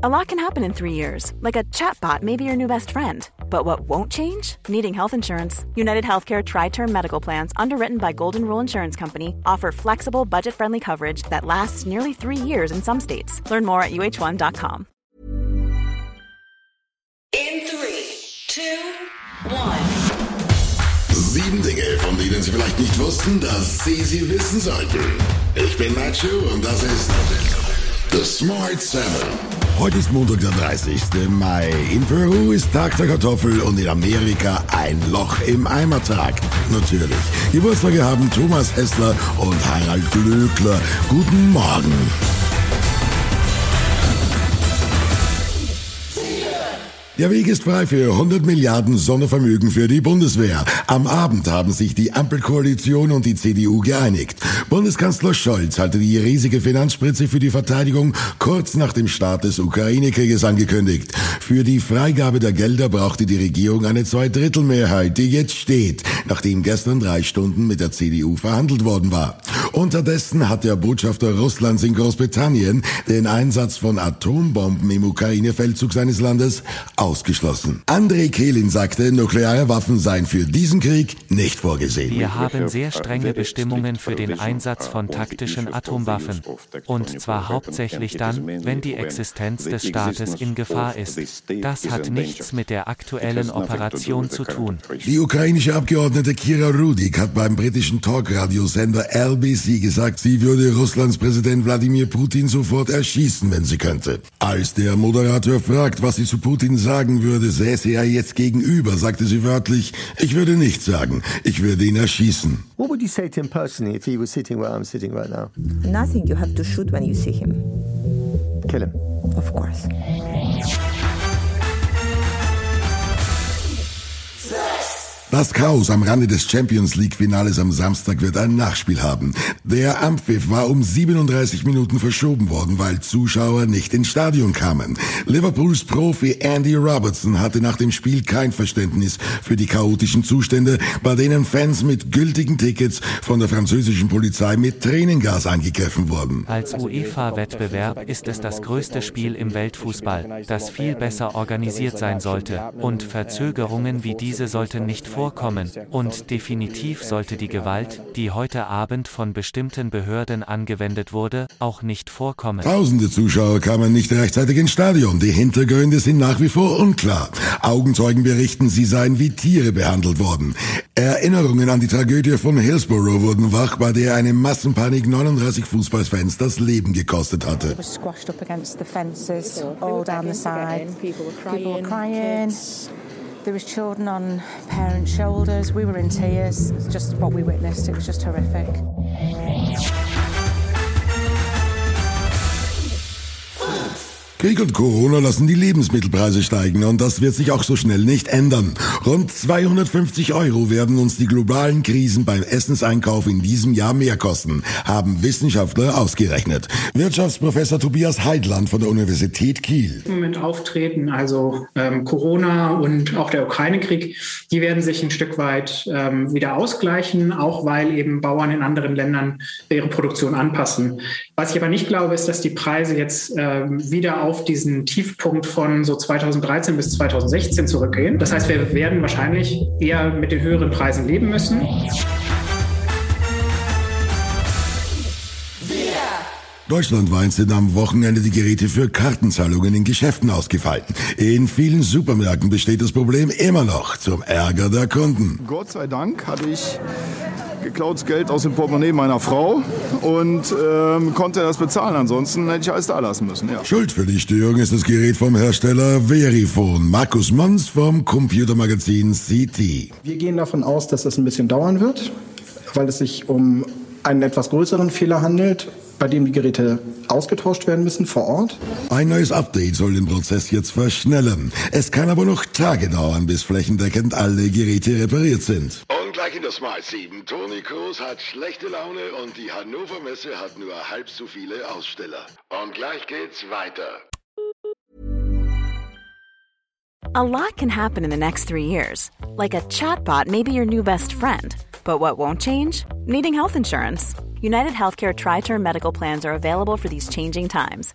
A lot can happen in three years, like a chatbot may be your new best friend. But what won't change? Needing health insurance. United Healthcare Tri Term Medical Plans, underwritten by Golden Rule Insurance Company, offer flexible, budget friendly coverage that lasts nearly three years in some states. Learn more at uh1.com. In three, two, one. Sieben Dinge, von denen Sie vielleicht nicht wussten, dass Sie sie wissen sollten. Ich bin Nacho und das ist The Smart Seven. Heute ist Montag, der 30. Mai. In Peru ist Tag der Kartoffel und in Amerika ein Loch im Eimertag. Natürlich. Geburtstage haben Thomas Hessler und Harald Glöckler. Guten Morgen. Der Weg ist frei für 100 Milliarden Sondervermögen für die Bundeswehr. Am Abend haben sich die Ampelkoalition und die CDU geeinigt. Bundeskanzler Scholz hatte die riesige Finanzspritze für die Verteidigung kurz nach dem Start des Ukraine-Krieges angekündigt. Für die Freigabe der Gelder brauchte die Regierung eine Zweidrittelmehrheit, die jetzt steht, nachdem gestern drei Stunden mit der CDU verhandelt worden war. Unterdessen hat der Botschafter Russlands in Großbritannien den Einsatz von Atombomben im Ukraine-Feldzug seines Landes ausgeschlossen. Andrei Kehlin sagte, nukleare Waffen seien für diesen Krieg nicht vorgesehen. Wir haben sehr strenge Bestimmungen für den Einsatz von taktischen Atomwaffen. Und zwar hauptsächlich dann, wenn die Existenz des Staates in Gefahr ist. Das hat nichts mit der aktuellen Operation zu tun. Die ukrainische Abgeordnete Kira Rudik hat beim britischen Talkradiosender LBC gesagt, sie würde Russlands Präsident Wladimir Putin sofort erschießen, wenn sie könnte. Als der Moderator fragt, was sie zu Putin sagt, sagen würde, säße er jetzt gegenüber, sagte sie wörtlich, ich würde nichts sagen, ich würde ihn erschießen. What would you say to him personally if he was sitting where I'm sitting right now? Nothing. You have to shoot when you see him. Kill him. Of course. Das Chaos am Rande des Champions League Finales am Samstag wird ein Nachspiel haben. Der Ampfiff war um 37 Minuten verschoben worden, weil Zuschauer nicht ins Stadion kamen. Liverpools Profi Andy Robertson hatte nach dem Spiel kein Verständnis für die chaotischen Zustände, bei denen Fans mit gültigen Tickets von der französischen Polizei mit Tränengas angegriffen wurden. Als UEFA-Wettbewerb ist es das größte Spiel im Weltfußball, das viel besser organisiert sein sollte, und Verzögerungen wie diese sollten nicht und definitiv sollte die Gewalt, die heute Abend von bestimmten Behörden angewendet wurde, auch nicht vorkommen. Tausende Zuschauer kamen nicht rechtzeitig ins Stadion. Die Hintergründe sind nach wie vor unklar. Augenzeugen berichten, sie seien wie Tiere behandelt worden. Erinnerungen an die Tragödie von Hillsborough wurden wach, bei der eine Massenpanik 39 Fußballfans das Leben gekostet hatte. There was children on parents' shoulders. We were in tears. It's just what we witnessed. It was just horrific. Krieg und Corona lassen die Lebensmittelpreise steigen und das wird sich auch so schnell nicht ändern. Rund 250 Euro werden uns die globalen Krisen beim Essenseinkauf in diesem Jahr mehr kosten, haben Wissenschaftler ausgerechnet. Wirtschaftsprofessor Tobias Heidland von der Universität Kiel. Moment auftreten, also ähm, Corona und auch der Ukraine-Krieg, die werden sich ein Stück weit ähm, wieder ausgleichen, auch weil eben Bauern in anderen Ländern ihre Produktion anpassen. Was ich aber nicht glaube, ist, dass die Preise jetzt ähm, wieder diesen Tiefpunkt von so 2013 bis 2016 zurückgehen. Das heißt, wir werden wahrscheinlich eher mit den höheren Preisen leben müssen. Deutschlandweit sind am Wochenende die Geräte für Kartenzahlungen in Geschäften ausgefallen. In vielen Supermärkten besteht das Problem immer noch zum Ärger der Kunden. Gott sei Dank hatte ich geklautes Geld aus dem Portemonnaie meiner Frau und ähm, konnte das bezahlen. Ansonsten hätte ich alles da lassen müssen. Ja. Schuld für die Störung ist das Gerät vom Hersteller Verifone. Markus Mons vom Computermagazin CT. Wir gehen davon aus, dass es ein bisschen dauern wird, weil es sich um einen etwas größeren Fehler handelt bei dem die Geräte ausgetauscht werden müssen vor Ort. Ein neues Update soll den Prozess jetzt verschnellen. Es kann aber noch Tage dauern, bis flächendeckend alle Geräte repariert sind. 7. Toni Kroos hat schlechte Laune und die Hannover Messe hat nur halb so viele Aussteller. Und gleich geht's weiter. A lot can happen in the next three years. Like a chatbot may be your new best friend. But what won't change? Needing health insurance. United Healthcare Tri Term Medical Plans are available for these changing times.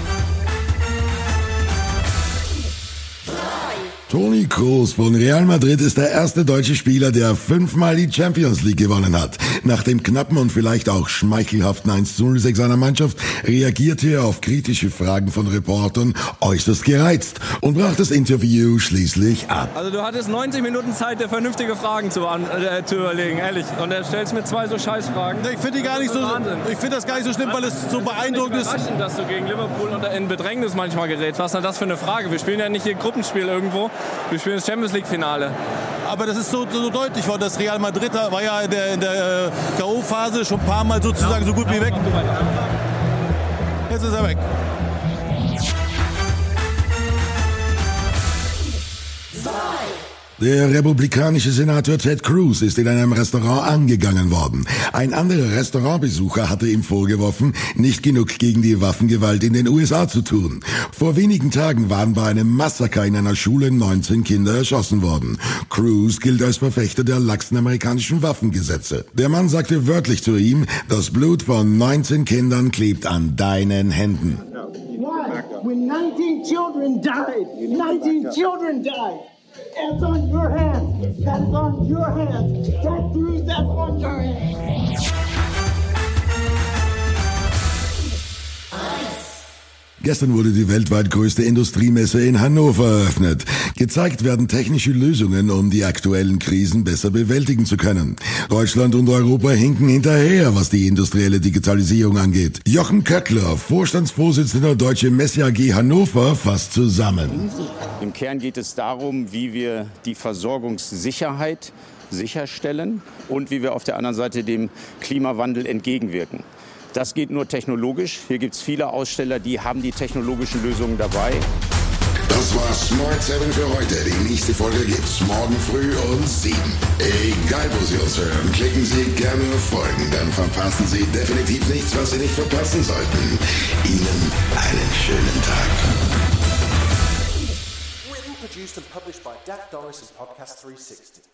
Toni Kroos von Real Madrid ist der erste deutsche Spieler, der fünfmal die Champions League gewonnen hat. Nach dem knappen und vielleicht auch schmeichelhaften 1-0-Sieg seiner Mannschaft reagierte er auf kritische Fragen von Reportern äußerst gereizt und brach das Interview schließlich ab. Also du hattest 90 Minuten Zeit, dir vernünftige Fragen zu, an, äh, zu überlegen, ehrlich. Und er stellst mir zwei so Scheißfragen. Ich finde die gar nicht so, ich finde das gar nicht so schlimm, weil es so beeindruckend ist. dass du gegen Liverpool in Bedrängnis manchmal gerätst. Was ist denn das für eine Frage? Wir spielen ja nicht hier Gruppenspiel irgendwo. Wir spielen das Champions League Finale. Aber das ist so, so deutlich worden. Das Real Madrid war ja in der, der äh, K.O.-Phase schon ein paar Mal sozusagen so gut wie weg. Jetzt ist er weg. Der republikanische Senator Ted Cruz ist in einem Restaurant angegangen worden. Ein anderer Restaurantbesucher hatte ihm vorgeworfen, nicht genug gegen die Waffengewalt in den USA zu tun. Vor wenigen Tagen waren bei einem Massaker in einer Schule 19 Kinder erschossen worden. Cruz gilt als Verfechter der laxen amerikanischen Waffengesetze. Der Mann sagte wörtlich zu ihm, das Blut von 19 Kindern klebt an deinen Händen. When 19 children died, 19 children died. That's on your hands. That's on your hands. That Cruz, that's on your hands. Gestern wurde die weltweit größte Industriemesse in Hannover eröffnet. Gezeigt werden technische Lösungen, um die aktuellen Krisen besser bewältigen zu können. Deutschland und Europa hinken hinterher, was die industrielle Digitalisierung angeht. Jochen Köckler, Vorstandsvorsitzender Deutsche Messe AG Hannover, fasst zusammen. Im Kern geht es darum, wie wir die Versorgungssicherheit sicherstellen und wie wir auf der anderen Seite dem Klimawandel entgegenwirken. Das geht nur technologisch. Hier gibt es viele Aussteller, die haben die technologischen Lösungen dabei. Das war Smart 7 für heute. Die nächste Folge gibt's morgen früh um 7. Egal wo Sie uns hören, klicken Sie gerne auf Folgen, dann verpassen Sie definitiv nichts, was Sie nicht verpassen sollten. Ihnen einen schönen Tag. Written, produced and published by Dak Doris and Podcast 360.